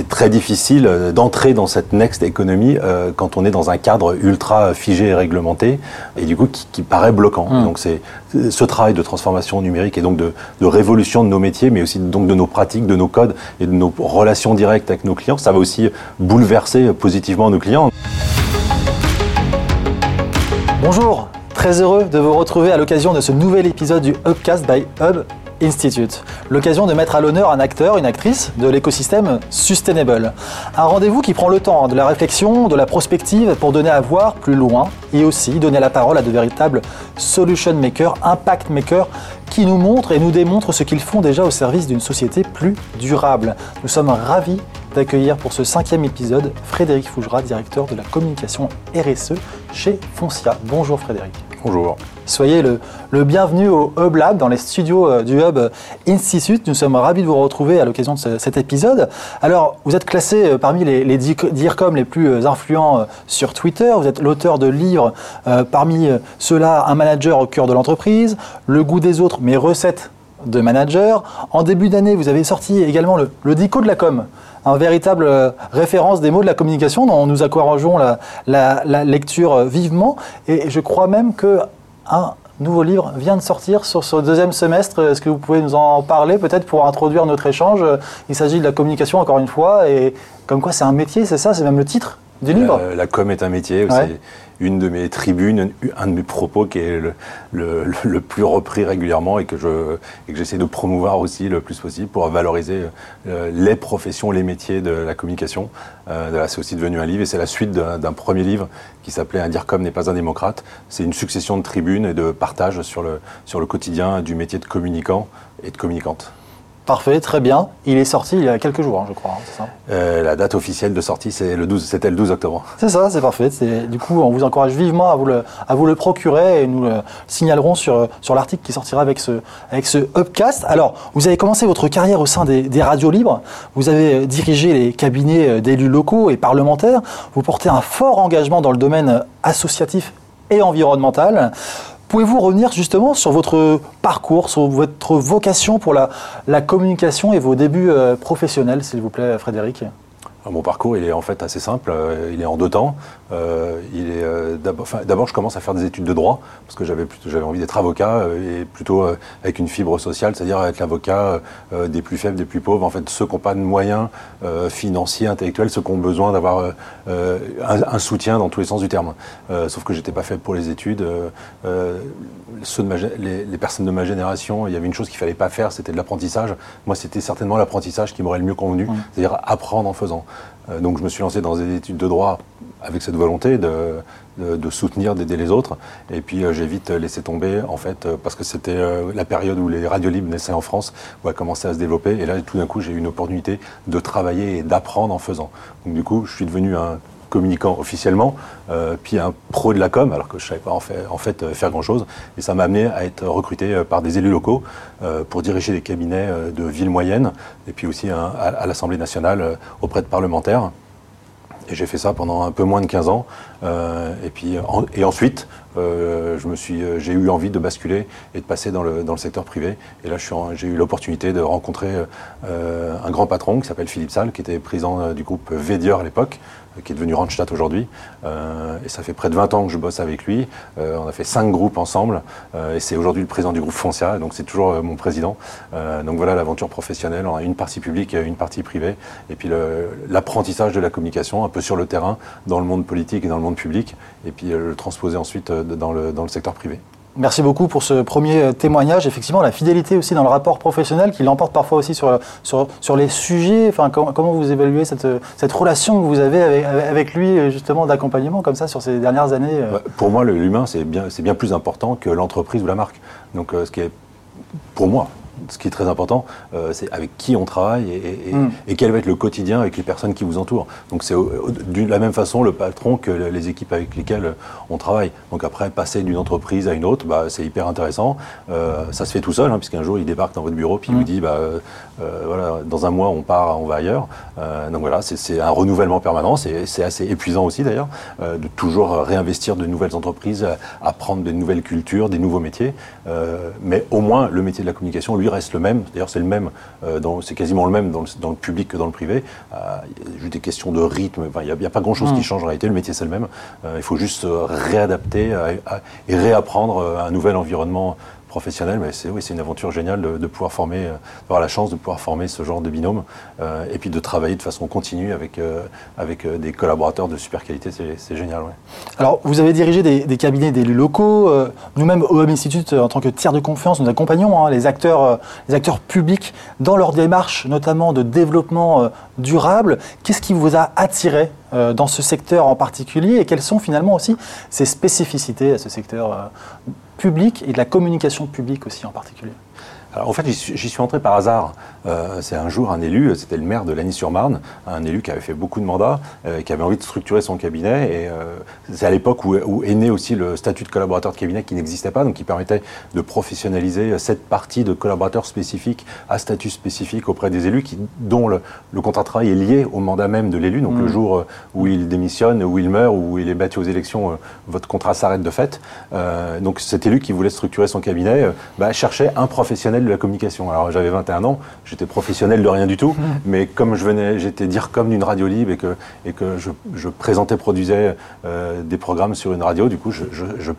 c'est très difficile euh, d'entrer dans cette next économie euh, quand on est dans un cadre ultra figé et réglementé et du coup qui, paraît bloquant. Mmh. Donc c'est ce travail de transformation numérique et donc de, révolution de nos métiers, mais aussi donc de nos pratiques, de nos codes et de nos relations directes avec nos clients, ça va aussi bouleverser positivement nos clients. Bonjour, très heureux de vous retrouver à l'occasion de ce nouvel épisode du Hubcast by Hub Institute. L'occasion de mettre à l'honneur un acteur, une actrice de l'écosystème sustainable. Un rendez-vous qui prend le temps de la réflexion, de la prospective pour donner à voir plus loin et aussi donner la parole à de véritables solution makers, impact makers qui nous montrent et nous démontrent ce qu'ils font déjà au service d'une société plus durable. Nous sommes ravis d'accueillir pour ce cinquième épisode Frédéric Fougera, directeur de la communication RSE chez Foncia. Bonjour Frédéric. Bonjour. Soyez le, bienvenu au Hub Lab, dans les studios euh, du Hub Institute. Nous sommes ravis de vous retrouver à l'occasion de cet épisode. Alors, vous êtes classé euh, parmi les, DIRCOM les plus euh, influents sur Twitter. Vous êtes l'auteur de livres, parmi ceux-là, Un manager au cœur de l'entreprise, Le goût des autres, mes recettes de manager. En début d'année, vous avez sorti également le, le DICO de la com un véritable référence des mots de la communication dont nous encourageons la, la lecture vivement. Et je crois même que un nouveau livre vient de sortir sur ce deuxième semestre. Est-ce que vous pouvez nous en parler peut-être pour introduire notre échange? Il s'agit de la communication encore une fois et comme quoi c'est un métier, c'est ça C'est même le titre du livre la, com est un métier. C'est une de mes tribunes, un de mes propos qui est le, plus repris régulièrement et que je que j'essaie de promouvoir aussi le plus possible pour valoriser euh, les professions, les métiers de la communication. Euh, c'est aussi devenu un livre et c'est la suite d'un premier livre qui s'appelait Un dire comme n'est pas un démocrate. C'est une succession de tribunes et de partages sur le, sur le quotidien du métier de communicant et de communicante. Parfait, très bien. Il est sorti il y a quelques jours, hein, je crois. Hein, euh, la date officielle de sortie, c'est le 12, c'était le 12 octobre. C'est ça, c'est parfait. Du coup, on vous encourage vivement à vous le, à vous le procurer et nous le signalerons sur, sur l'article qui sortira avec ce, avec ce Upcast. Alors, vous avez commencé votre carrière au sein des, des radios libres. Vous avez dirigé les cabinets d'élus locaux et parlementaires. Vous portez un fort engagement dans le domaine associatif et environnemental. Pouvez-vous revenir justement sur votre parcours, sur votre vocation pour la, communication et vos débuts euh, professionnels, s'il vous plaît, Frédéric? Mon parcours, est en fait assez simple. Euh, il est en deux temps. Euh, il est euh, d'abord, je commence à faire des études de droit parce que j'avais j'avais envie d'être avocat et plutôt avec une fibre sociale, c'est-à-dire être l'avocat des plus faibles, des plus pauvres. En fait, ceux qui n'ont pas de moyens financiers, intellectuels, ceux qui ont besoin d'avoir un, soutien dans tous les sens du terme. sauf que j'étais pas fait pour les études. Ceux de les, les, personnes de ma génération, il y avait une chose qu'il fallait pas faire, c'était de l'apprentissage. Moi, c'était certainement l'apprentissage qui m'aurait le mieux convenu, c'est-à-dire apprendre en faisant. Euh, donc je me suis lancé dans des études de droit avec cette volonté de, soutenir, d'aider les autres. Et puis euh, j'ai vite laissé tomber, en fait, euh, parce que c'était la période où les radios libres naissaient en France, où elles commençaient à se développer. Et là, tout d'un coup, j'ai eu une opportunité de travailler et d'apprendre en faisant. Donc du coup, je suis devenu un communicant officiellement, euh, puis un pro de la com, alors que je ne savais pas en fait, euh, faire grand-chose. Et ça m'a amené à être recruté euh, par des élus locaux pour diriger des cabinets de villes moyennes, et puis aussi à, l'Assemblée nationale auprès de parlementaires. Et j'ai fait ça pendant un peu moins de 15 ans. Et, puis, et ensuite, j'ai eu envie de basculer et de passer dans le, dans le secteur privé. Et là, j'ai eu l'opportunité de rencontrer un grand patron qui s'appelle Philippe Salle, qui était président du groupe Védior à l'époque, qui est devenu Randstad aujourd'hui. et ça fait près de 20 ans que je bosse avec lui. on a fait cinq groupes ensemble. et c'est aujourd'hui le président du groupe Foncia, donc c'est toujours mon président. donc voilà l'aventure professionnelle. On a une partie publique, une partie privée. Et puis l'apprentissage de la communication, un peu sur le terrain, dans le monde politique et dans le monde public, et puis euh, le transposer ensuite euh, dans le, dans le secteur privé. Merci beaucoup pour ce premier euh, témoignage. Effectivement, la fidélité aussi dans le rapport professionnel qui l'emporte parfois aussi sur, sur, sur, les sujets. Enfin, comment, vous évaluez cette, cette, relation que vous avez avec, lui, justement, d'accompagnement comme ça sur ces dernières années bah, Pour moi, l'humain, c'est bien, bien plus important que l'entreprise ou la marque. Donc, ce qui est, pour moi, ce qui est très important, euh, c'est avec qui on travaille mm. et, quel va être le quotidien avec les personnes qui vous entourent. Donc c'est de la même façon le patron que les équipes avec lesquelles on travaille. Donc après, passer d'une entreprise à une autre, bah, c'est hyper intéressant. Euh, ça se fait tout seul, hein, puisqu'un jour il débarque dans votre bureau puis il vous mm. dit, bah, euh, voilà, dans un mois on part, on va ailleurs. donc voilà, c'est un renouvellement permanent. C'est assez épuisant aussi d'ailleurs, de toujours réinvestir de nouvelles entreprises, apprendre de nouvelles cultures, des nouveaux métiers. mais au moins le métier de la communication, lui, reste le même. D'ailleurs, c'est le même, c'est quasiment le même dans le, public que dans le privé. il y a juste des questions de rythme. il n'y a, pas grand-chose qui mmh. change en réalité. Le métier, c'est le même. il faut juste réadapter et réapprendre un nouvel environnement professionnel, mais c'est oui, une aventure géniale de, pouvoir former, euh, d'avoir la chance de pouvoir former ce genre de binôme euh, et puis de travailler de façon continue avec, euh, avec des collaborateurs de super qualité, c'est génial. Alors, vous avez dirigé des, cabinets d'élus locaux. Nous-mêmes, au Home Institute, en tant que tiers de confiance, nous accompagnons hein, les, acteurs, les acteurs publics dans leur démarche, notamment de développement durable. Qu'est-ce qui vous a attiré dans ce secteur en particulier et quelles sont finalement aussi ses spécificités à ce secteur public et de la communication publique aussi en particulier alors, en fait, j'y suis entré par hasard. Euh, c'est un jour un élu, c'était le maire de Lagny-sur-Marne, un élu qui avait fait beaucoup de mandats, euh, qui avait envie de structurer son cabinet. Et euh, c'est à l'époque où, est né aussi le statut de collaborateur de cabinet qui n'existait pas, donc qui permettait de professionnaliser cette partie de collaborateurs spécifiques à statut spécifique auprès des élus, qui, dont le, contrat de travail est lié au mandat même de l'élu. Donc le mmh. jour où il démissionne, où il meurt, où il est battu aux élections, votre contrat s'arrête de fait. donc cet élu qui voulait structurer son cabinet bah, cherchait un professionnel de la communication. Alors j'avais 21 ans, j'étais professionnel de rien du tout, mais comme je venais, j'étais dire comme d'une radio libre et que, et que je, présentais, produisais euh, des programmes sur une radio, du coup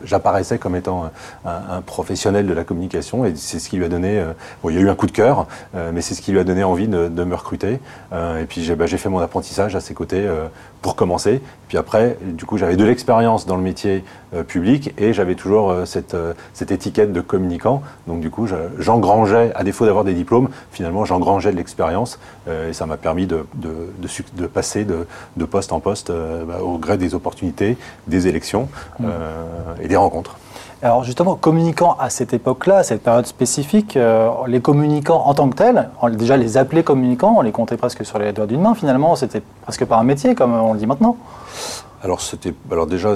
j'apparaissais comme étant un, professionnel de la communication et c'est ce qui lui a donné, euh, bon il y a eu un coup de cœur, euh, mais c'est ce qui lui a donné envie de, me recruter. et puis bah, j'ai fait mon apprentissage à ses côtés pour commencer. Puis après, du coup j'avais de l'expérience dans le métier public et j'avais toujours cette, cette étiquette de communicant. Donc du coup j'engrangeais à défaut d'avoir des diplômes, finalement j'engrangeais de l'expérience euh, et ça m'a permis de, de, passer de, poste en poste euh, bah, au gré des opportunités, des élections mmh. euh, et des rencontres. Alors justement, communiquant à cette époque-là, à cette période spécifique, les communicants en tant que tels, on, déjà les appelait communicants, on les comptait presque sur les doigts d'une main finalement, c'était presque pas un métier comme on le dit maintenant. Alors, c'était, alors déjà,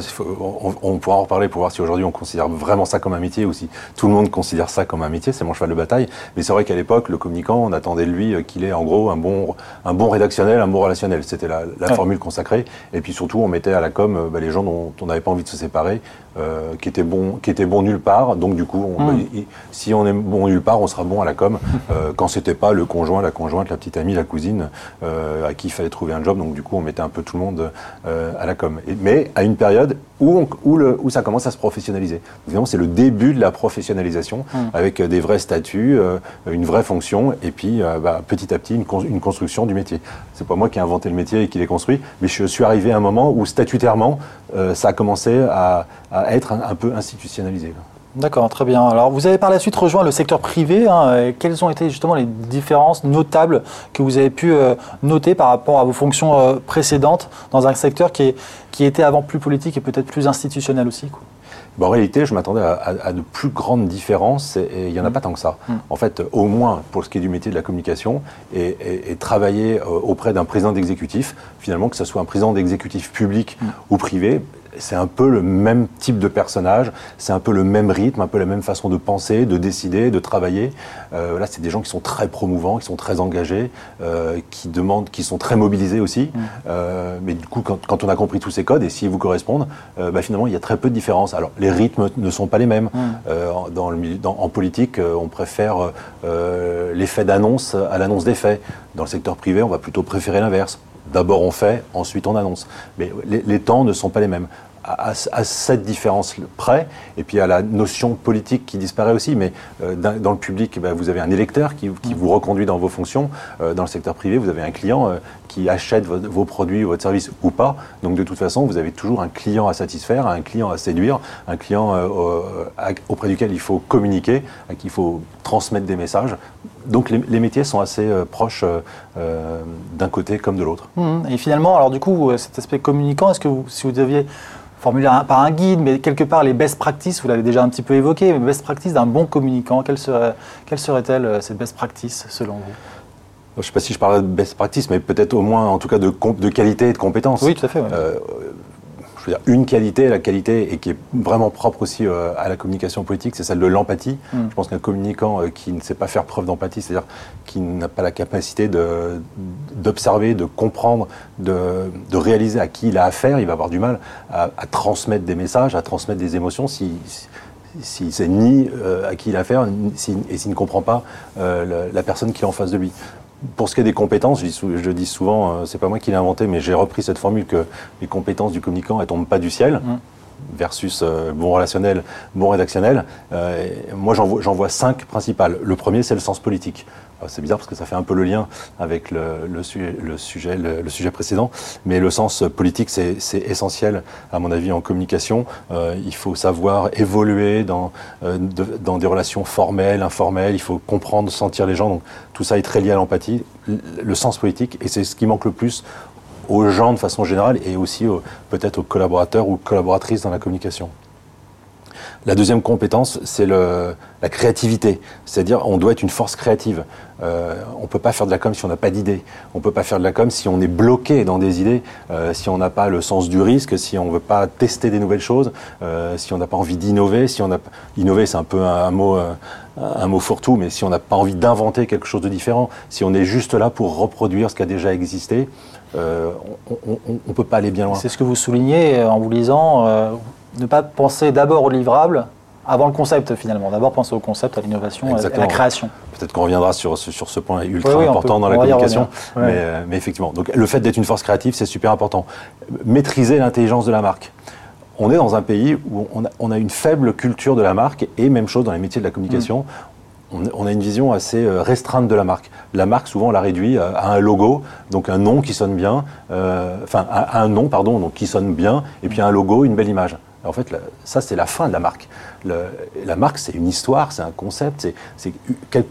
on, pourra en reparler pour voir si aujourd'hui on considère vraiment ça comme un métier ou si tout le monde considère ça comme un métier, c'est mon cheval de bataille. Mais c'est vrai qu'à l'époque, le communicant, on attendait de lui euh, qu'il ait en gros un bon, un bon rédactionnel, un bon relationnel. C'était la, formule consacrée. Et puis surtout, on mettait à la com euh, bah, les gens dont on n'avait pas envie de se séparer, euh, qui étaient bons, qui étaient bons nulle part. Donc du coup, hmm. bah, si on est bon nulle part, on sera bon à la com. Euh, quand c'était pas le conjoint, la conjointe, la petite amie, la cousine à qui il fallait trouver un job. Donc du coup, on mettait un peu tout le monde à la com. Mais à une période où, où, ça commence à se professionnaliser. Évidemment, c'est le début de la professionnalisation hmm. avec euh, des vrais statuts, euh, une vraie fonction et puis euh, bah, petit à petit une, construction du métier. C'est pas moi qui ai inventé le métier et qui l'ai construit, mais je suis arrivé à un moment où statutairement, ça a commencé à, être un peu institutionnalisé. D'accord, très bien. Alors, vous avez par la suite rejoint le secteur privé. Hein, quelles ont été justement les différences notables que vous avez pu euh, noter par rapport à vos fonctions euh, précédentes dans un secteur qui, qui était avant plus politique et peut-être plus institutionnel aussi en réalité, je m'attendais à, de plus grandes différences et il n'y en a mmh. pas tant que ça. Mmh. En fait, au moins pour ce qui est du métier de la communication et, travailler euh, auprès d'un président d'exécutif, finalement, que ce soit un président d'exécutif public mmh. ou privé, c'est un peu le même type de personnage, c'est un peu le même rythme, un peu la même façon de penser, de décider, de travailler. Euh, là, c'est des gens qui sont très promouvants, qui sont très engagés, euh, qui demandent, qui sont très mobilisés aussi. Mm. Euh, mais du coup, quand, on a compris tous ces codes et s'ils vous correspondent, bah, finalement, il y a très peu de différence. Alors, les rythmes ne sont pas les mêmes. Mm. Dans le, en politique, on préfère l'effet d'annonce à l'annonce des faits. Dans le secteur privé, on va plutôt préférer l'inverse. D'abord on fait, ensuite on annonce. Mais les, temps ne sont pas les mêmes à, cette différence près, et puis à la notion politique qui disparaît aussi, mais euh, dans, le public, eh ben, vous avez un électeur qui, vous reconduit dans vos fonctions. Euh, dans le secteur privé, vous avez un client euh, qui achète vos produits ou votre service ou pas. Donc de toute façon, vous avez toujours un client à satisfaire, un client à séduire, un client auprès duquel il faut communiquer, à qui il faut transmettre des messages. Donc les, métiers sont assez proches d'un côté comme de l'autre. Mmh. Et finalement, alors du coup, cet aspect communicant, est-ce que si vous deviez formuler par un guide, mais quelque part les best practices, vous l'avez déjà un petit peu évoqué, les best practices d'un bon communicant, quelle serait-elle serait euh, cette best practice selon vous? Je ne sais pas si je parle de best practice, mais peut-être au moins, en tout cas, de, de qualité et de compétences. Oui, tout à fait. Euh, dire, une qualité, la qualité, et qui est vraiment propre aussi euh, à la communication politique, c'est celle de l'empathie. Mm. Je pense qu'un communicant euh, qui ne sait pas faire preuve d'empathie, c'est-à-dire qui n'a pas la capacité d'observer, de, comprendre, de, réaliser à qui il a affaire, il va avoir du mal à, transmettre des messages, à transmettre des émotions si, s'il sait ni à qui il a affaire, et s'il ne comprend pas la, personne qui est en face de lui. Pour ce qui est des compétences, je, je dis souvent, c'est pas moi qui l'ai inventé, mais j'ai repris cette formule que les compétences du communicant, elles tombent pas du ciel. Mmh versus euh, bon relationnel, bon rédactionnel. Euh, moi, j'en vois, vois, cinq principales. Le premier, c'est le sens politique. C'est bizarre parce que ça fait un peu le lien avec le sujet, le, sujet précédent, mais le sens politique, c'est essentiel, à mon avis, en communication. Euh, il faut savoir évoluer dans, dans des relations formelles, informelles, il faut comprendre, sentir les gens. Donc, tout ça est très lié à l'empathie, le sens politique, et c'est ce qui manque le plus aux gens de façon générale et aussi peut-être aux collaborateurs ou collaboratrices dans la communication. La deuxième compétence, c'est la créativité. C'est-à-dire, on doit être une force créative. Euh, on ne peut pas faire de la com si on n'a pas d'idées. On ne peut pas faire de la com si on est bloqué dans des idées, euh, si on n'a pas le sens du risque, si on ne veut pas tester des nouvelles choses, euh, si on n'a pas envie d'innover. Si on innover, c'est un peu un, mot, un mot fourre-tout, mais si on n'a pas envie d'inventer quelque chose de différent, si on est juste là pour reproduire ce qui a déjà existé, on ne peut pas aller bien loin. C'est ce que vous soulignez en vous lisant ne pas penser d'abord au livrable avant le concept finalement. D'abord penser au concept, à l'innovation, à la création. Peut-être qu'on reviendra sur, sur ce point ultra important dans la communication. Euh, mais, effectivement, donc, le fait d'être une force créative, c'est super important. Maîtriser l'intelligence de la marque. On est dans un pays où on a, une faible culture de la marque et même chose dans les métiers de la communication. Mm. On, a une vision assez euh, restreinte de la marque. La marque, souvent, on la réduit à un logo, donc un nom qui sonne bien, euh, enfin, un nom, pardon, qui sonne bien, et puis un logo, une belle image. En fait, ça, c'est la fin de la marque la marque, c'est une histoire, c'est un concept, c'est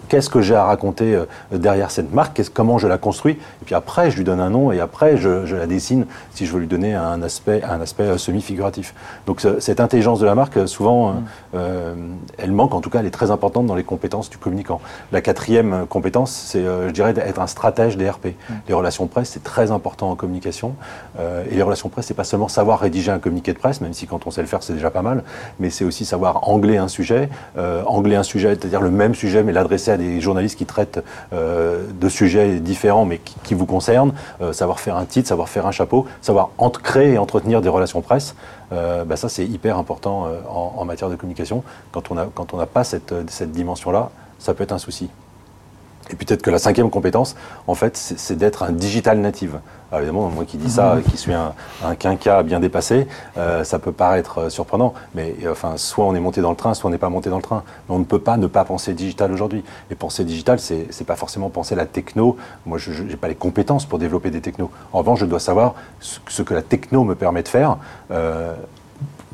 qu'est-ce que j'ai à raconter euh, derrière cette marque, comment je la construis, et puis après, je lui donne un nom, et après, je, la dessine si je veux lui donner un aspect, un aspect euh, semi-figuratif. Donc cette intelligence de la marque, euh, souvent, elle manque, en tout cas, elle est très importante dans les compétences du communicant. La quatrième compétence, c'est, je dirais, d'être un stratège des RP. Les relations presse, c'est très important en communication, et les relations presse, c'est pas seulement savoir rédiger un communiqué de presse, même si quand on sait le faire, c'est déjà pas mal, mais c'est aussi savoir angler un sujet, euh, angler un sujet, c'est-à-dire le même sujet, mais l'adresser à des journalistes qui traitent euh, de sujets différents, mais qui, vous concernent, euh, savoir faire un titre, savoir faire un chapeau, savoir créer et entretenir des relations presse. Bah ça, c'est hyper important en, matière de communication. Quand on n'a pas cette, cette dimension-là, ça peut être un souci. Et peut-être que la cinquième compétence, en fait, c'est d'être un digital native. Alors évidemment, moi qui dis ça, mhm. qui suis un, un quinca bien dépassé, euh, ça peut paraître euh, surprenant. Mais euh, enfin, soit on est monté dans le train, soit on n'est pas monté dans le train. Mais on ne peut pas ne pas penser digital aujourd'hui. Et penser digital, c'est n'est pas forcément penser la techno. Moi, je n'ai pas les compétences pour développer des technos. En revanche, je dois savoir ce, que la techno me permet de faire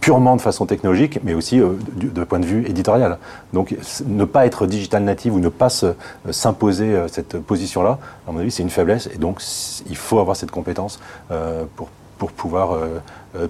purement de façon technologique, mais aussi euh, de point de vue éditorial. Donc ne pas être digital native ou ne pas euh, s'imposer euh, cette position-là, à mon avis, c'est une faiblesse. Et donc il faut avoir cette compétence pour, pouvoir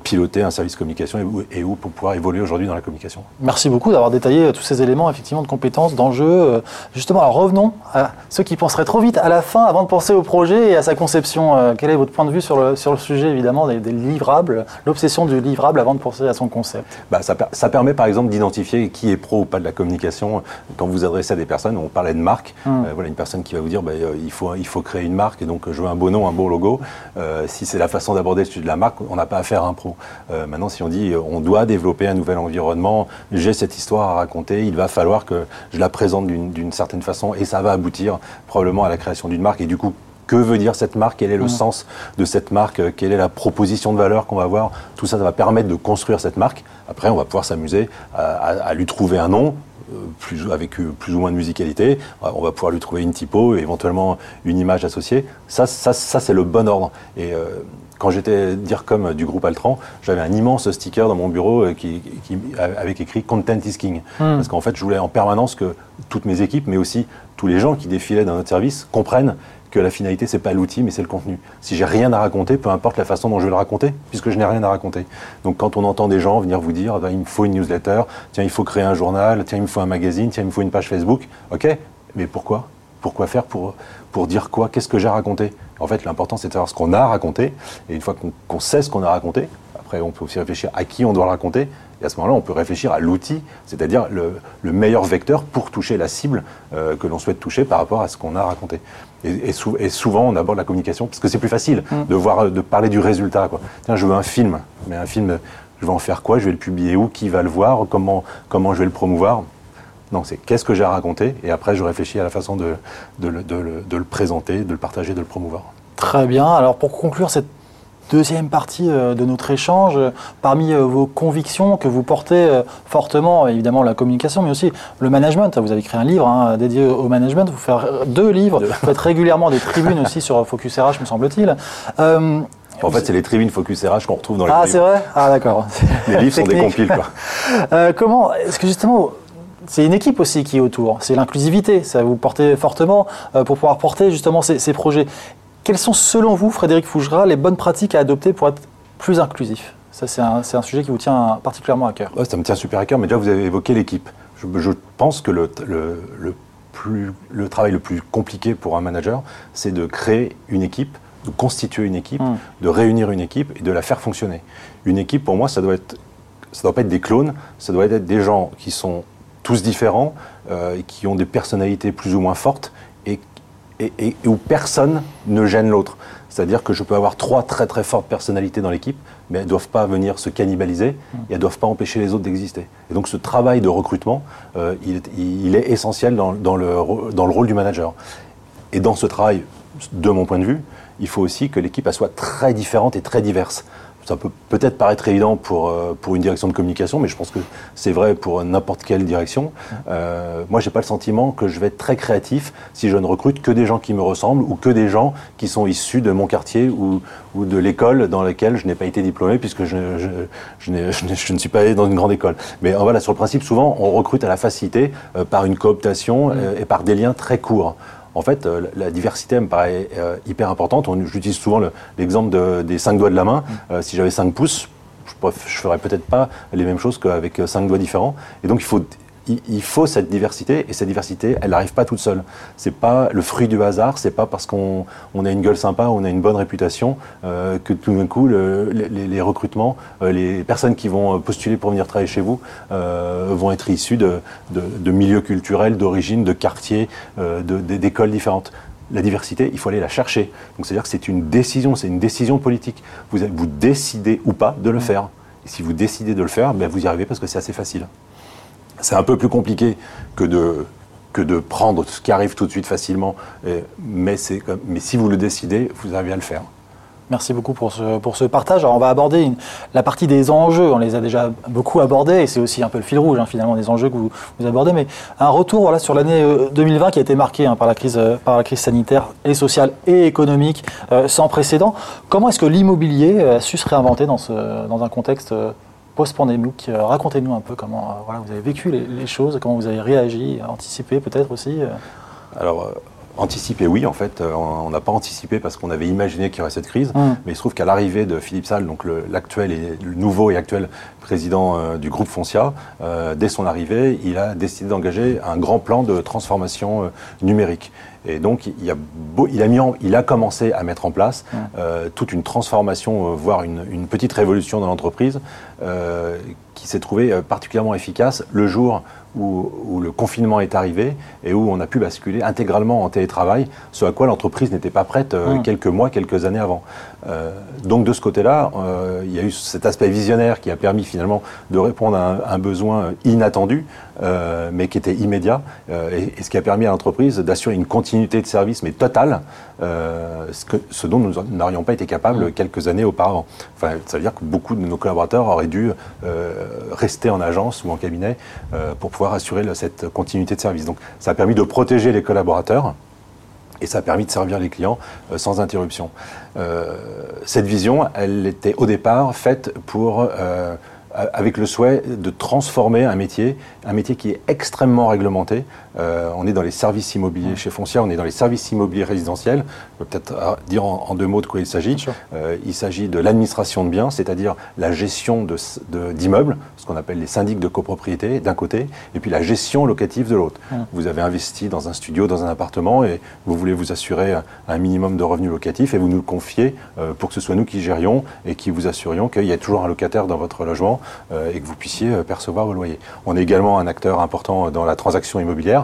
piloter un service communication et, où pour pouvoir évoluer aujourd'hui dans la communication. Merci beaucoup d'avoir détaillé euh, tous ces éléments effectivement de compétences, d'enjeux. Euh, justement, alors revenons à ceux qui penseraient trop vite à la fin avant de penser au projet et à sa conception. Quel est votre point de vue sur le, sur le sujet évidemment des, livrables, l'obsession du livrable avant de penser à son concept? Bah, ça, ça, permet par exemple d'identifier qui est pro ou pas de la communication. Quand vous adressez à des personnes, on parlait de marque, hum. voilà une personne qui va vous dire bah, il, faut, il faut créer une marque et donc je veux un beau nom, un beau logo. si c'est la façon d'aborder le sujet de la marque, on n'a pas affaire à pro. Euh, maintenant, si on dit on doit développer un nouvel environnement, j'ai cette histoire à raconter, il va falloir que je la présente d'une certaine façon et ça va aboutir probablement à la création d'une marque. Et du coup, que veut dire cette marque, quel est le mmh. sens de cette marque, quelle est la proposition de valeur qu'on va avoir? Tout ça, ça va permettre de construire cette marque. Après, on va pouvoir s'amuser à, lui trouver un nom, euh, plus, avec plus ou moins de musicalité. On va pouvoir lui trouver une typo, éventuellement une image associée. Ça, ça, ça c'est le bon ordre. Et euh, quand j'étais dire comme du groupe Altran, j'avais un immense sticker dans mon bureau euh, qui, avec écrit Content is King. Hmm. Parce qu'en fait, je voulais en permanence que toutes mes équipes, mais aussi tous les gens qui défilaient dans notre service, comprennent que la finalité, c'est pas l'outil, mais c'est le contenu. Si j'ai rien à raconter, peu importe la façon dont je vais le raconter, puisque je n'ai rien à raconter. Donc quand on entend des gens venir vous dire, il me faut une newsletter, tiens, il faut créer un journal, tiens, il me faut un magazine, tiens, il me faut une page Facebook, ok, mais pourquoi? Pourquoi faire pour, pour dire quoi Qu'est-ce que j'ai raconté En fait, l'important, c'est de savoir ce qu'on a raconté. Et une fois qu'on sait ce qu'on a raconté, après, on peut aussi réfléchir à qui on doit le raconter. Et à ce moment-là, on peut réfléchir à l'outil, c'est-à-dire le, meilleur vecteur pour toucher la cible euh, que l'on souhaite toucher par rapport à ce qu'on a raconté. Et, souvent, on aborde la communication parce que c'est plus facile mm. de voir, de parler du résultat. Quoi. Tiens, je veux un film, mais un film je vais en faire quoi, je vais le publier où, qui va le voir, comment, comment je vais le promouvoir? Non, c'est qu'est-ce que j'ai à raconter, et après je réfléchis à la façon de, de, le présenter, de le partager, de le promouvoir. Très bien. Alors pour conclure cette deuxième partie euh, de notre échange, parmi euh, vos convictions que vous portez euh, fortement, évidemment la communication, mais aussi le management. Vous avez écrit un livre hein, dédié au management, vous faites deux livres, vous faites régulièrement des tribunes aussi sur Focus RH, me semble-t-il. En fait, c'est les tribunes Focus RH qu'on retrouve dans les Ah, c'est vrai? Ah, d'accord. Les livres sont des compiles, quoi. comment Est-ce que justement, c'est une équipe aussi qui est autour, c'est l'inclusivité, ça vous portez fortement pour pouvoir porter justement ces, ces projets. Quelles sont, selon vous, Frédéric Fougera, les bonnes pratiques à adopter pour être plus inclusif? Ça, c'est un, sujet qui vous tient particulièrement à cœur. ça me tient super à cœur, mais déjà, vous avez évoqué l'équipe. Je, pense que le, plus, le travail le plus compliqué pour un manager, c'est de créer une équipe, de constituer une équipe, hmm. de réunir une équipe et de la faire fonctionner. Une équipe, pour moi, ça doit être, ça doit pas être des clones, ça doit être des gens qui sont tous différents, euh, qui ont des personnalités plus ou moins fortes et, où personne ne gêne l'autre. C'est-à-dire que je peux avoir trois très très fortes personnalités dans l'équipe, mais elles ne doivent pas venir se cannibaliser et elles ne doivent pas empêcher les autres d'exister. Et donc ce travail de recrutement, euh, il, est, essentiel dans, le rôle du manager. Et dans ce travail, de mon point de vue, il faut aussi que l'équipe soit très différente et très diverse ça peut peut-être paraître évident pour, euh, pour une direction de communication, mais je pense que c'est vrai pour n'importe quelle direction. Euh, moi, j'ai pas le sentiment que je vais être très créatif si je ne recrute que des gens qui me ressemblent ou que des gens qui sont issus de mon quartier ou, ou de l'école dans laquelle je n'ai pas été diplômé puisque je, je, je, je, ne suis pas allé dans une grande école. Mais euh, voilà, sur le principe, souvent, on recrute à la facilité euh, par une cooptation mmh. et par des liens très courts en fait, euh, la diversité me paraît euh, hyper importante. J'utilise souvent l'exemple des cinq doigts de la main. Mm. Euh, si j'avais cinq pouces, je ne ferais peut-être pas les mêmes choses qu'avec cinq doigts différents. Et donc, il faut il faut cette diversité et cette diversité, elle n'arrive pas toute seule. C'est pas le fruit du hasard, c'est pas parce qu'on a une gueule sympa, on a une bonne réputation euh, que tout d'un coup les, recrutements, euh, les personnes qui vont postuler pour venir travailler chez vous euh, vont être issues de, milieux culturels, d'origine, de quartiers, d'écoles différentes la diversité, il faut aller la chercher. Donc c'est-à-dire que c'est une décision, c'est une décision politique. Vous, vous décidez ou pas de le faire. Et si vous décidez de le faire, ben vous y arrivez parce que c'est assez facile. C'est un peu plus compliqué que de, que de prendre ce qui arrive tout de suite facilement, mais, mais si vous le décidez, vous arrivez à le faire. Merci beaucoup pour ce, pour ce partage. Alors on va aborder la partie des enjeux. On les a déjà beaucoup abordés et c'est aussi un peu le fil rouge hein, finalement des enjeux que vous, vous, abordez. Mais un retour voilà, sur l'année 2020 euh, qui a été marquée hein, par, la crise, euh, par la crise sanitaire et sociale et économique euh, sans précédent. Comment est-ce que l'immobilier a su se réinventer dans, ce, dans un contexte post-pandémique. Euh, racontez-nous un peu comment euh, voilà, vous avez vécu les, choses, comment vous avez réagi, anticipé peut-être aussi. Euh. Alors, Anticiper, oui, en fait, on n'a pas anticipé parce qu'on avait imaginé qu'il y aurait cette crise, hum. mais il se trouve qu'à l'arrivée de Philippe Salle, donc l'actuel et le nouveau et actuel président du groupe Foncia, dès son arrivée, il a décidé d'engager un grand plan de transformation numérique. Et donc, il a, il a, mis il a commencé à mettre en place euh, toute une transformation, euh, voire une, une, petite révolution dans l'entreprise, euh, qui s'est trouvée particulièrement efficace le jour où, où, le confinement est arrivé et où on a pu basculer intégralement en télétravail, ce à quoi l'entreprise n'était pas prête quelques mois, quelques années avant. donc, de ce côté-là, il y a eu cet aspect visionnaire qui a permis finalement de répondre à un, un besoin inattendu, mais qui était immédiat, et, et, ce qui a permis à l'entreprise d'assurer une continuité de service, mais totale, euh, ce, que, ce, dont nous n'aurions pas été capables mm. quelques années auparavant. Enfin, ça veut dire que beaucoup de nos collaborateurs auraient dû euh, rester en agence ou en cabinet euh, pour pouvoir assurer cette continuité de service. Donc ça a permis de protéger les collaborateurs et ça a permis de servir les clients sans interruption. cette vision, elle était au départ faite pour avec le souhait de transformer un métier, un métier qui est extrêmement réglementé, euh, on est dans les services immobiliers chez Foncia, on est dans les services immobiliers résidentiels. Je peux peut-être euh, dire en, deux mots de quoi il s'agit. Euh, il s'agit de l'administration de biens, c'est-à-dire la gestion d'immeubles, de, ce qu'on appelle les syndics de copropriété d'un côté, et puis la gestion locative de l'autre. Vous avez investi dans un studio, dans un appartement, et vous voulez vous assurer un, minimum de revenus locatifs, et vous nous le confiez pour que ce soit nous qui gérions et qui vous assurions qu'il y a toujours un locataire dans votre logement et que vous puissiez percevoir vos loyers. On est également un acteur important dans la transaction immobilière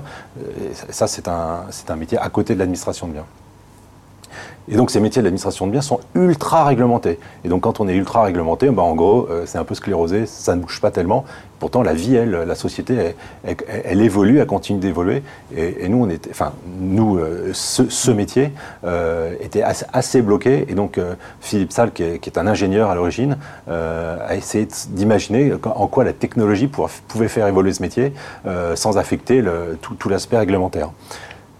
ça, c'est un, un, métier à côté de l'administration de biens. Et donc ces métiers de l'administration de biens sont ultra réglementés. Et donc quand on est ultra réglementé, ben, en gros, euh, c'est un peu sclérosé, ça ne bouge pas tellement. Pourtant, la vie, elle, la société, elle, évolue, elle continue d'évoluer. Et, nous, on était, enfin, nous, euh, ce, métier euh, était assez, bloqué. Et donc, Philippe Salle, qui est, un ingénieur à l'origine, a essayé d'imaginer en quoi la technologie pouvait faire évoluer ce métier sans affecter le, tout l'aspect réglementaire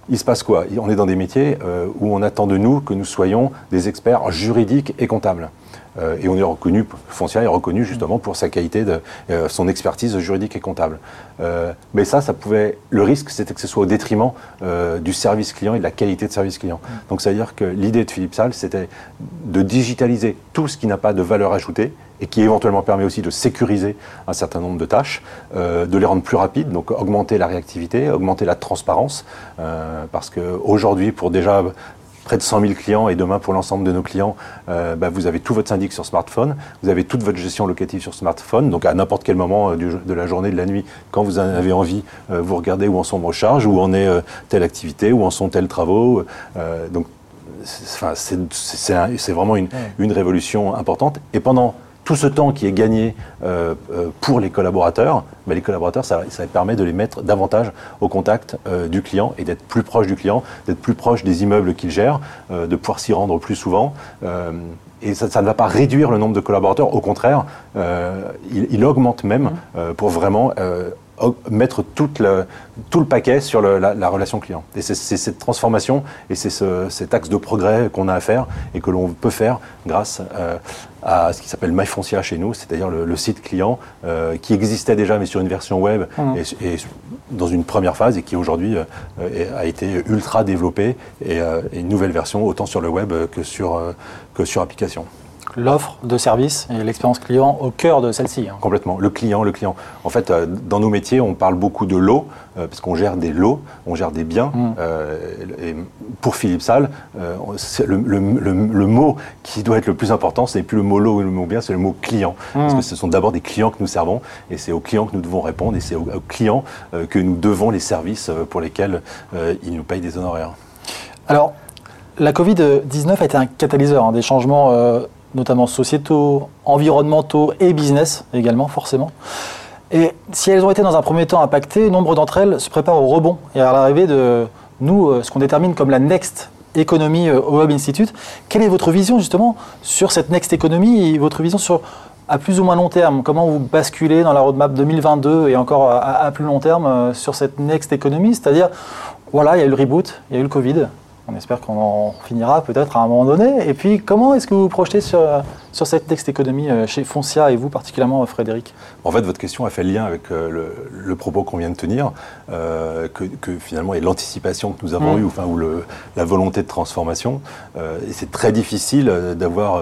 il se passe quoi? On est dans des métiers euh, où on attend de nous que nous soyons des experts juridiques et comptables. Euh, et on est reconnu, Foncia est reconnu justement pour sa qualité euh, son expertise juridique et comptable. mais ça, ça pouvait. Le risque, c'était que ce soit au détriment du service client et de la qualité de service client. Donc, ça veut dire que l'idée de Philippe Salle, c'était de digitaliser tout ce qui n'a pas de valeur ajoutée et qui éventuellement permet aussi de sécuriser un certain nombre de tâches, euh, de les rendre plus rapides, donc augmenter la réactivité, augmenter la transparence, euh, parce qu'aujourd'hui, pour déjà près de 100 000 clients et demain pour l'ensemble de nos clients, euh, bah, vous avez tout votre syndic sur smartphone, vous avez toute votre gestion locative sur smartphone, donc à n'importe quel moment de la journée, de la nuit, quand vous en avez envie, vous regardez où en sont vos charges, où en est telle activité, où en sont tels travaux. donc c'est vraiment une, une révolution importante. Et pendant tout ce temps qui est gagné euh, euh, pour les collaborateurs, ben, les collaborateurs, ça, permet de les mettre davantage au contact euh, du client et d'être plus proche du client, d'être plus proche des immeubles qu'il gère, de pouvoir s'y rendre plus souvent. et ça, ne va pas réduire le nombre de collaborateurs, au contraire, il, augmente même mmh. pour vraiment mettre tout le paquet sur la, relation client. Et c'est cette transformation et c'est cet axe de progrès qu'on a à faire et que l'on peut faire grâce euh, à ce qui s'appelle MyFoncia chez nous, c'est-à-dire le, site client euh, qui existait déjà mais sur une version web mmh. et, dans une première phase et qui aujourd'hui euh, a été ultra développé et, une nouvelle version autant sur le web que sur, que sur application l'offre de service et l'expérience client au cœur de celle-ci. Hein. Complètement, le client, le client. En fait, euh, dans nos métiers, on parle beaucoup de lots, euh, parce qu'on gère des lots, on gère des biens. Mm. Euh, et pour Philippe Salle, le, mot qui doit être le plus important, ce n'est plus le mot lot ou le mot bien, c'est le mot client. Mm. Parce que ce sont d'abord des clients que nous servons, et c'est aux clients que nous devons répondre, et c'est aux, clients que nous devons les services pour lesquels ils nous payent des honoraires. Alors, la Covid-19 a été un catalyseur hein, des changements notamment sociétaux, environnementaux et business également, forcément. Et si elles ont été dans un premier temps impactées, nombre d'entre elles se préparent au rebond et à l'arrivée de nous, euh, ce qu'on détermine comme la next economy euh, au Web Institute. Quelle est votre vision justement sur cette next economy et votre vision sur à plus ou moins long terme? Comment vous basculez dans la roadmap 2022 et encore à, plus long terme euh, sur cette next economy C'est-à-dire, voilà, il y a eu le reboot, il y a eu le Covid, on espère qu'on en finira peut-être à un moment donné. Et puis, comment est-ce que vous vous projetez sur, sur cette next économie euh, chez Foncia et vous particulièrement, Frédéric En fait, votre question a fait lien avec euh, le, propos qu'on vient de tenir, euh, que, finalement, et l'anticipation que nous avons mmh. eue, enfin, ou le, la volonté de transformation. et c'est très difficile d'avoir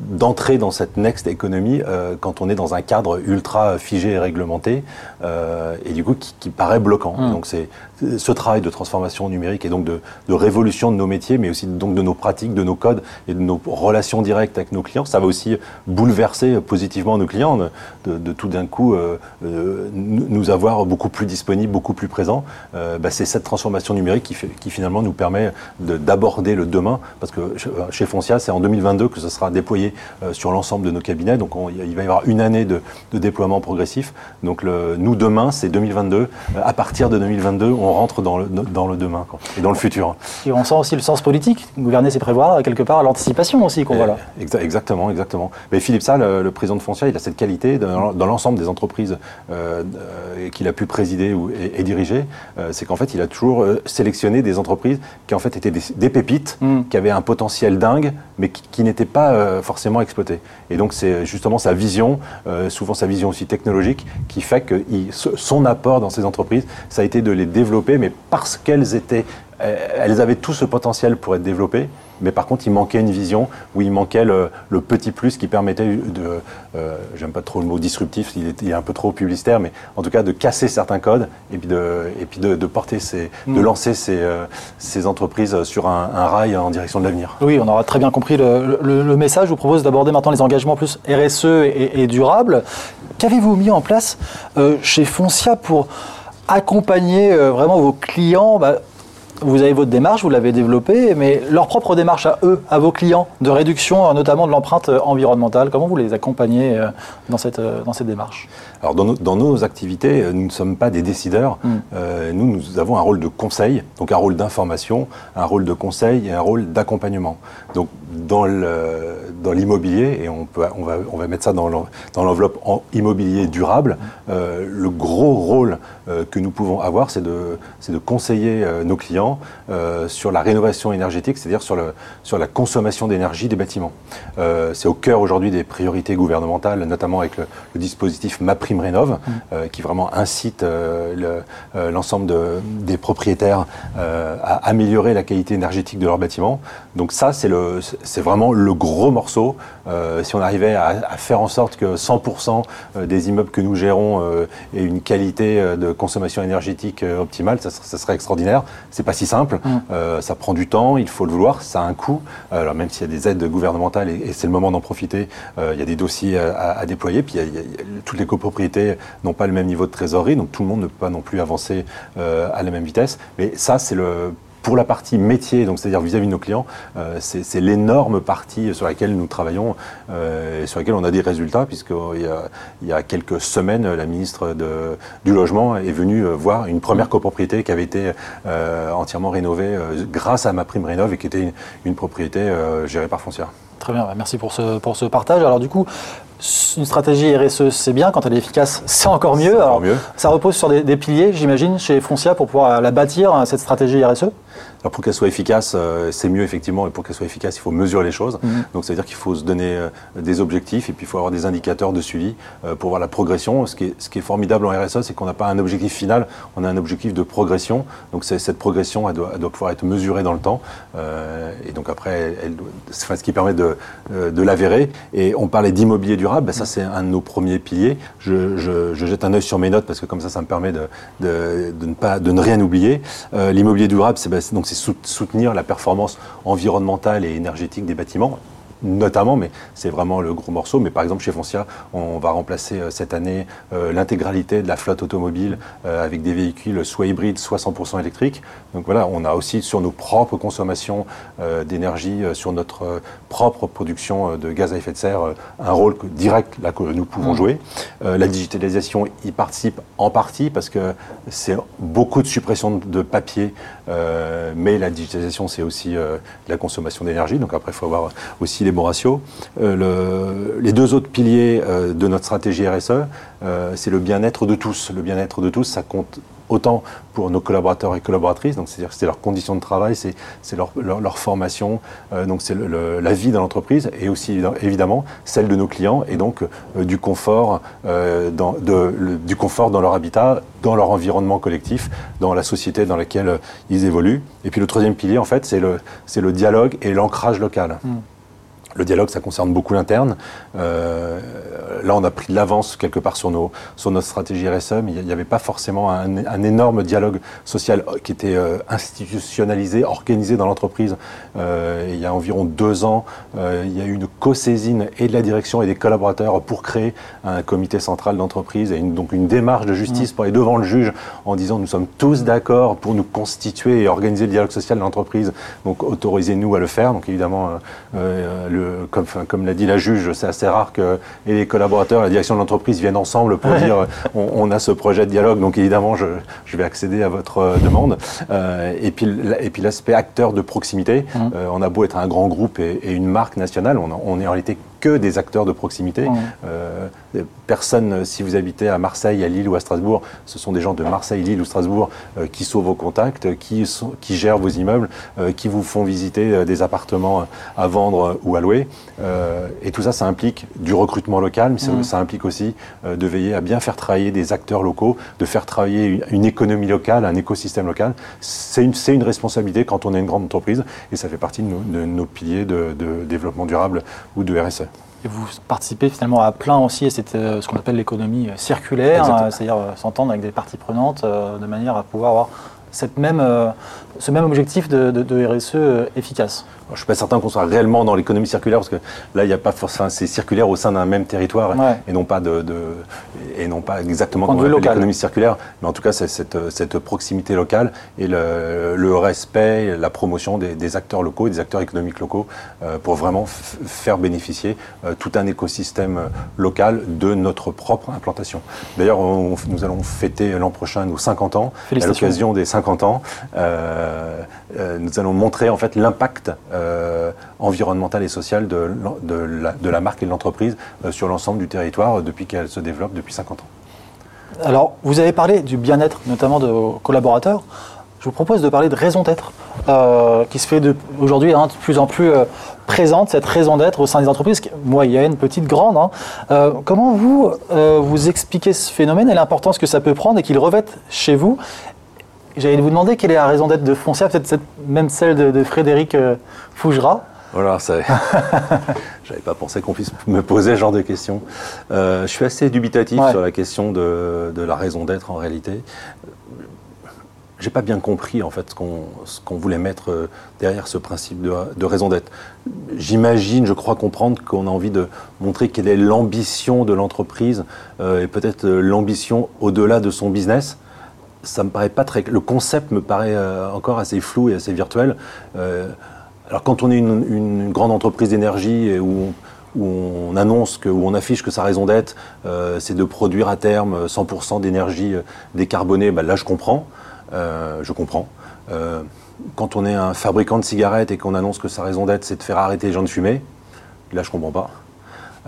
d'entrer dans cette next économie quand on est dans un cadre ultra figé et réglementé et du coup qui, paraît bloquant. Mmh. Donc c'est ce travail de transformation numérique et donc de, révolution de nos métiers, mais aussi donc de nos pratiques, de nos codes et de nos relations directes avec nos clients. Ça va aussi bouleverser positivement nos clients, de, tout d'un coup euh, euh, nous avoir beaucoup plus disponibles, beaucoup plus présents. Euh, bah, c'est cette transformation numérique qui, fait, qui finalement nous permet d'aborder le demain, parce que chez Foncia, c'est en 2022 que ce sera déployé sur l'ensemble de nos cabinets. Donc il va y avoir une année de, déploiement progressif. Donc le, nous, demain, c'est 2022. À partir de 2022, on rentre dans le, dans le demain et dans le futur. Et on sent aussi le sens politique. Gouverner, c'est prévoir quelque part l'anticipation aussi qu'on voit là. Exactement, exactement. Mais Philippe Salle, le, président de Foncia, il a cette qualité dans, l'ensemble des entreprises euh, euh, qu'il a pu présider ou, et, diriger, euh, c'est qu'en fait, il a toujours sélectionné des entreprises qui en fait étaient des, pépites, hmm. qui avaient un potentiel dingue, mais qui, n'étaient pas forcément exploitées. Et donc, c'est justement sa vision, souvent sa vision aussi technologique, qui fait que son apport dans ces entreprises, ça a été de les développer mais parce qu'elles étaient, elles avaient tout ce potentiel pour être développées, mais par contre, il manquait une vision où il manquait le, petit plus qui permettait de, euh, j'aime pas trop le mot disruptif, il est, un peu trop publicitaire, mais en tout cas de casser certains codes et puis de, et puis de, porter ces, de mm. lancer ces, euh, ces, entreprises sur un, rail en direction de l'avenir. Oui, on aura très bien compris le, message. Je vous propose d'aborder maintenant les engagements plus RSE et, durables. Qu'avez-vous mis en place euh, chez Foncia pour accompagner euh, vraiment vos clients bah, vous avez votre démarche, vous l'avez développée, mais leur propre démarche à eux, à vos clients, de réduction euh, notamment de l'empreinte euh, environnementale, comment vous les accompagnez euh, dans cette, dans cette démarche? Alors dans nos, dans nos, activités, nous ne sommes pas des décideurs, mm. euh, nous, nous avons un rôle de conseil, donc un rôle d'information, un rôle de conseil et un rôle d'accompagnement. Donc dans l'immobilier, et on, peut, on, va, on va mettre ça dans l'enveloppe immobilier durable, euh, le gros rôle euh, que nous pouvons avoir, c'est de, de conseiller nos clients euh, sur la rénovation énergétique, c'est-à-dire sur, le, sur la consommation d'énergie des bâtiments. c'est au cœur aujourd'hui des priorités gouvernementales, notamment avec le, dispositif MaPrimeRénov, mmh. qui vraiment incite l'ensemble de, des propriétaires à améliorer la qualité énergétique de leurs bâtiments. Donc ça, c'est vraiment le gros morceau. si on arrivait à, à, faire en sorte que 100% des immeubles que nous gérons aient une qualité de consommation énergétique euh, optimale, ça, serait extraordinaire. C'est pas si simple. Mm. Euh, ça prend du temps, il faut le vouloir, ça a un coût. Alors même s'il y a des aides gouvernementales et, c'est le moment d'en profiter, euh, il y a des dossiers à, déployer. Puis toutes les copropriétés n'ont pas le même niveau de trésorerie, donc tout le monde ne peut pas non plus avancer à la même vitesse. Mais ça, c'est le pour la partie métier, donc c'est-à-dire vis-à-vis de nos clients, euh, c'est l'énorme partie sur laquelle nous travaillons euh, et sur laquelle on a des résultats, puisqu'il y, a, il y a quelques semaines, la ministre du Logement est venue voir une première copropriété qui avait été euh, entièrement rénovée grâce à ma prime rénov et qui était une, une propriété gérée par Foncière. Très bien, bah, merci pour ce, pour ce partage. Alors du coup, une stratégie RSE, c'est bien, quand elle est efficace, c'est encore mieux. Alors, mieux. Ça repose sur des, des piliers, j'imagine, chez Foncia pour pouvoir la bâtir, cette stratégie RSE alors pour qu'elle soit efficace, euh, c'est mieux effectivement, et pour qu'elle soit efficace, il faut mesurer les choses. Mhm. Donc c'est-à-dire qu'il faut se donner euh, des objectifs et puis il faut avoir des indicateurs de suivi euh, pour voir la progression. Ce qui est, ce qui est formidable en RSE, c'est qu'on n'a pas un objectif final, on a un objectif de progression. Donc cette progression, elle doit, elle doit, pouvoir être mesurée dans le temps. et donc après, elle, ce qui permet de, de l'avérer. Et on parlait d'immobilier durable, ben ça c'est un de nos premiers piliers. Je, je, je, jette un œil sur mes notes parce que comme ça, ça me permet de, de, de ne, pas, de ne rien oublier. l'immobilier durable, c'est ben, donc c'est soutenir la performance environnementale et énergétique des bâtiments notamment, mais c'est vraiment le gros morceau. Mais par exemple, chez Foncia, on va remplacer euh, cette année euh, l'intégralité de la flotte automobile euh, avec des véhicules soit hybrides, soit 100% électriques. Donc voilà, on a aussi sur nos propres consommations d'énergie, sur notre propre production de gaz à effet de serre, un rôle direct là que nous pouvons mmh. jouer. la digitalisation y participe en partie parce que c'est beaucoup de suppression de papier, mais la digitalisation, c'est aussi la consommation d'énergie. Donc après, il faut avoir aussi les Euh, les deux autres piliers euh, de notre stratégie RSE, euh, c'est le bien-être de tous. Le bien-être de tous, ça compte autant pour nos collaborateurs et collaboratrices, donc c'est-à-dire c'est leurs conditions de travail, c'est leur, formation, donc c'est la vie dans l'entreprise et aussi évidemment celle de nos clients et donc du confort dans du confort dans leur habitat, dans leur environnement collectif, dans la société dans laquelle ils évoluent. Et puis le troisième pilier en fait c'est le c'est le dialogue et l'ancrage local. Hmm. Le dialogue, ça concerne beaucoup l'interne. Euh, là, on a pris de l'avance quelque part sur, nos, sur notre stratégie RSE, mais il n'y avait pas forcément un, énorme dialogue social qui était euh, institutionnalisé, organisé dans l'entreprise. Euh, il y a environ deux ans, il y a eu une co-saisine et de la direction et des collaborateurs pour créer un comité central d'entreprise et donc une démarche de justice pour aller devant le juge en disant nous sommes tous d'accord pour nous constituer et organiser le dialogue social de l'entreprise. Donc autorisez-nous à le faire. Donc évidemment, le comme, comme l'a dit la juge, c'est assez rare que les collaborateurs, la direction de l'entreprise viennent ensemble pour dire on, a ce projet de dialogue, donc évidemment je, je vais accéder à votre euh, demande. Euh, et puis, et puis l'aspect acteur de proximité, mmh. euh, on a beau être un grand groupe et, une marque nationale, on, on est en réalité que des acteurs de proximité. Euh, personne, si vous habitez à Marseille, à Lille ou à Strasbourg, ce sont des gens de Marseille, Lille ou Strasbourg euh, qui sauvent vos contacts, qui, sont, qui gèrent vos immeubles, euh, qui vous font visiter des appartements à vendre ou à louer. et tout ça, ça implique du recrutement local, mais ça, implique aussi de veiller à bien faire travailler des acteurs locaux, de faire travailler une, économie locale, un écosystème local. C'est une, une, responsabilité quand on est une grande entreprise et ça fait partie de nos, de nos piliers de, de développement durable ou de RSE. Et vous participez finalement à plein aussi à cette, euh, ce qu'on appelle l'économie euh, circulaire, euh, c'est-à-dire s'entendre avec des parties prenantes de manière à pouvoir avoir cette même, ce même objectif de, de RSE efficace je ne suis pas certain qu'on soit réellement dans l'économie circulaire parce que là, il n'y a pas forcément, c'est circulaire au sein d'un même territoire et non pas de, et non pas exactement dans l'économie circulaire, mais en tout cas, c'est cette, proximité locale et le, respect, la promotion des, acteurs locaux et des acteurs économiques locaux euh, pour vraiment faire bénéficier euh, tout un écosystème local de notre propre implantation. D'ailleurs, nous allons fêter l'an prochain nos 50 ans. À l'occasion des 50 ans, euh, nous allons montrer en fait l'impact euh, environnementale et sociale de, la, marque et de l'entreprise euh, sur l'ensemble du territoire euh, depuis qu'elle se développe depuis 50 ans. Alors, vous avez parlé du bien-être, notamment de vos collaborateurs. Je vous propose de parler de raison d'être, qui se fait aujourd'hui hein, de plus en plus présente, cette raison d'être au sein des entreprises, moyenne, petite, grande. Hein. comment vous, vous expliquez ce phénomène et l'importance que ça peut prendre et qu'il revête chez vous J'allais vous demander quelle est la raison d'être de Foncia, peut-être même celle de, Frédéric euh, Fougera. Voilà, ça. J'avais pas pensé qu'on puisse me poser ce genre de questions. Euh, je suis assez dubitatif sur la question de, la raison d'être en réalité. J'ai pas bien compris en fait ce qu'on voulait mettre euh, derrière ce principe de, raison d'être. J'imagine, je crois comprendre qu'on a envie de montrer quelle est l'ambition de l'entreprise et peut-être l'ambition au-delà de son business ça me paraît pas très. Le concept me paraît euh, encore assez flou et assez virtuel. Euh, alors quand on est une, grande entreprise d'énergie où, où, on annonce que, où on affiche que sa raison d'être, euh, c'est de produire à terme 100% d'énergie décarbonée, bah, là je comprends. je comprends. quand on est un fabricant de cigarettes et qu'on annonce que sa raison d'être c'est de faire arrêter les gens de fumer, là je comprends pas.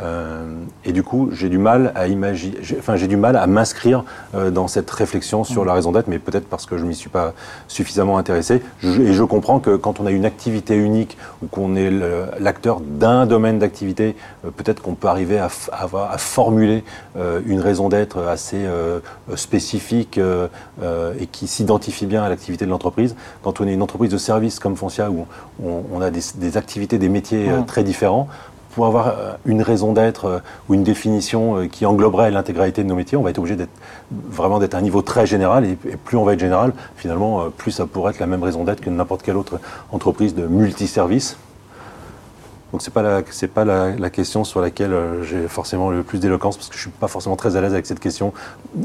Euh, et du coup, j'ai du mal à imaginer, enfin, j'ai du mal à m'inscrire euh, dans cette réflexion sur la raison d'être, mais peut-être parce que je m'y suis pas suffisamment intéressé. et je comprends que quand on a une activité unique ou qu'on est l'acteur d'un domaine d'activité, euh, peut-être qu'on peut arriver à, à formuler une raison d'être assez spécifique et qui s'identifie bien à l'activité de l'entreprise. Quand on est une entreprise de service comme Foncia où on, a des, des, activités, des métiers très différents, pour avoir euh, une raison d'être euh, ou une définition euh, qui engloberait l'intégralité de nos métiers, on va être obligé d'être vraiment d'être à un niveau très général. Et, plus on va être général, finalement, plus ça pourrait être la même raison d'être que n'importe quelle autre entreprise de multiservice. Donc c'est pas la c'est pas la, question sur laquelle euh, j'ai forcément le plus d'éloquence parce que je suis pas forcément très à l'aise avec cette question,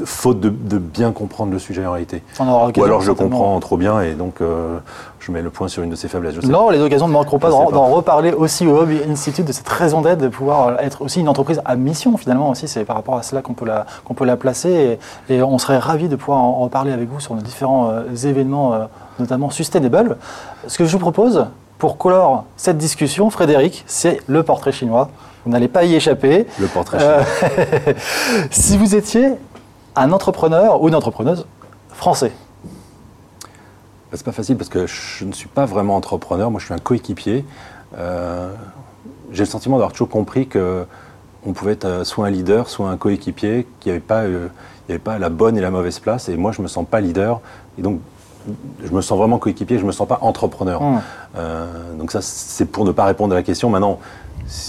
faute de, bien comprendre le sujet en réalité. Ou alors je comprends trop bien et donc euh, je mets le point sur une de ces faiblesses. non, les occasions ne manqueront pas d'en reparler aussi au Hub Institute de cette raison d'être de pouvoir être aussi une entreprise à mission finalement aussi. C'est par rapport à cela qu'on peut la qu'on peut la placer et, on serait ravi de pouvoir en reparler avec vous sur nos différents euh, événements, notamment sustainable. Ce que je vous propose, pour clore cette discussion, Frédéric, c'est le portrait chinois. Vous n'allez pas y échapper. Le portrait chinois. Euh, si vous étiez un entrepreneur ou une entrepreneuse français bah, C'est pas facile parce que je ne suis pas vraiment entrepreneur. Moi, je suis un coéquipier. Euh, j'ai le sentiment d'avoir toujours compris que on pouvait être euh, soit un leader, soit un coéquipier, qu'il n'y avait, pas, avait pas la bonne et la mauvaise place. Et moi, je ne me sens pas leader. Et donc, je me sens vraiment coéquipier, je ne me sens pas entrepreneur. Mmh. Euh, donc ça, c'est pour ne pas répondre à la question. Maintenant,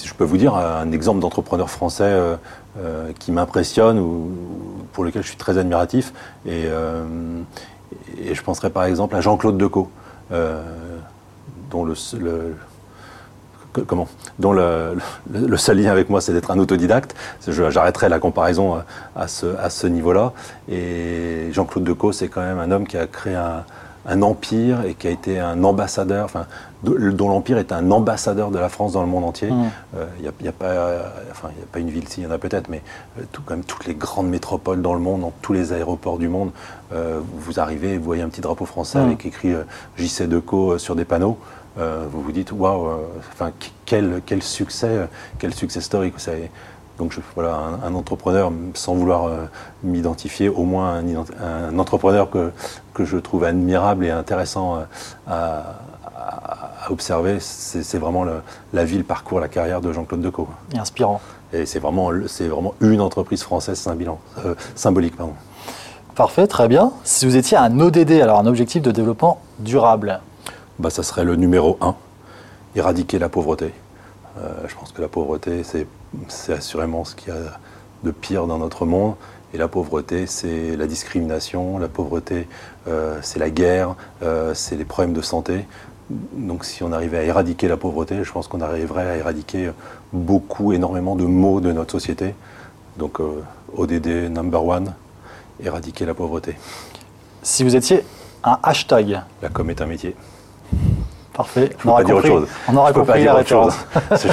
je peux vous dire un exemple d'entrepreneur français euh, euh, qui m'impressionne ou pour lequel je suis très admiratif. Et, et je penserais par exemple à Jean-Claude Decaux, dont le, comment dont le, seul lien avec moi, c'est d'être un autodidacte. J'arrêterai la comparaison à ce, à ce niveau-là. Et Jean-Claude Decaux, c'est quand même un homme qui a créé un, un empire et qui a été un ambassadeur, enfin, dont l'empire est un ambassadeur de la France dans le monde entier. Il mmh. n'y euh, a, a, pas, enfin, a pas une ville, s'il y en a peut-être, mais euh, tout, quand même toutes les grandes métropoles dans le monde, dans tous les aéroports du monde, euh, vous arrivez, vous voyez un petit drapeau français mmh. avec écrit JC Deco sur des panneaux. Vous vous dites waouh, enfin quel, quel succès, quel succès. Ça donc je, voilà, un, entrepreneur, sans vouloir euh, m'identifier, au moins un, entrepreneur que, que je trouve admirable et intéressant euh, à, observer, c'est vraiment la vie, le parcours, la carrière de Jean-Claude Decaux. Et inspirant. Et c'est vraiment, vraiment une entreprise française euh, symbolique. Pardon. Parfait, très bien. Si vous étiez un ODD, alors un objectif de développement durable bah, Ça serait le numéro un, éradiquer la pauvreté. je pense que la pauvreté, c'est assurément ce qui a de pire dans notre monde. Et la pauvreté, c'est la discrimination, la pauvreté, euh, c'est la guerre, euh, c'est les problèmes de santé. Donc si on arrivait à éradiquer la pauvreté, je pense qu'on arriverait à éradiquer beaucoup, énormément de maux de notre société. Donc euh, ODD number one, éradiquer la pauvreté. Si vous étiez un hashtag. La com est un métier. Parfait. Je on, aura dire autre chose. on aura compris la référence.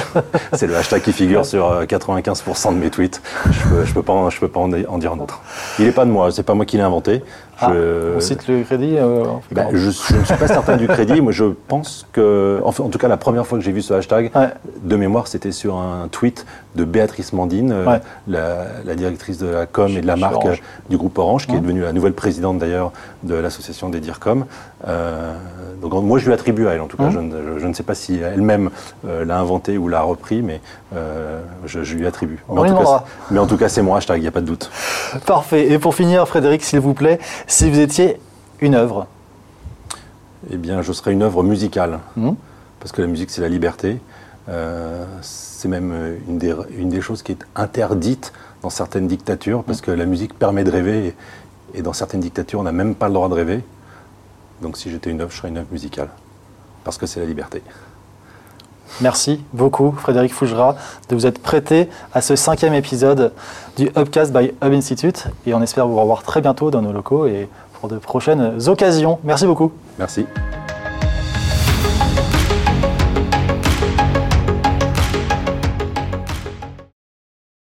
C'est le hashtag qui figure sur 95% de mes tweets. Je ne peux, peux, pas, je peux pas en, dire un autre. Il n'est pas de moi, c'est pas moi qui l'ai inventé. Ah, on cite le crédit euh, ben, je, ne suis pas certain du crédit. Moi, je pense que, en, tout cas, la première fois que j'ai vu ce hashtag, de mémoire, c'était sur un tweet de Béatrice Mandine, euh, la, directrice de la com et de la marque du groupe Orange, qui est devenue la nouvelle présidente d'ailleurs de l'association des DIRCOM. Euh, donc, moi, je lui attribue à elle, en tout cas. Je, ne sais pas si elle-même l'a inventé ou l'a repris, mais je, lui attribue. Mais en, cas, mais en, tout cas, c'est mon hashtag, il n'y a pas de doute. Parfait. Et pour finir, Frédéric, s'il vous plaît, si vous étiez une œuvre Eh bien, je serais une œuvre musicale. Hmm. Parce que la musique, c'est la liberté. Euh, c'est même une des, une des, choses qui est interdite dans certaines dictatures, parce que la musique permet de rêver, et, dans certaines dictatures, on n'a même pas le droit de rêver. Donc si j'étais une œuvre, je serais une œuvre musicale, parce que c'est la liberté. Merci beaucoup, Frédéric Fougera, de vous être prêté à ce cinquième épisode du Hubcast by Hub Institute. Et on espère vous revoir très bientôt dans nos locaux et pour de prochaines occasions. Merci beaucoup. Merci.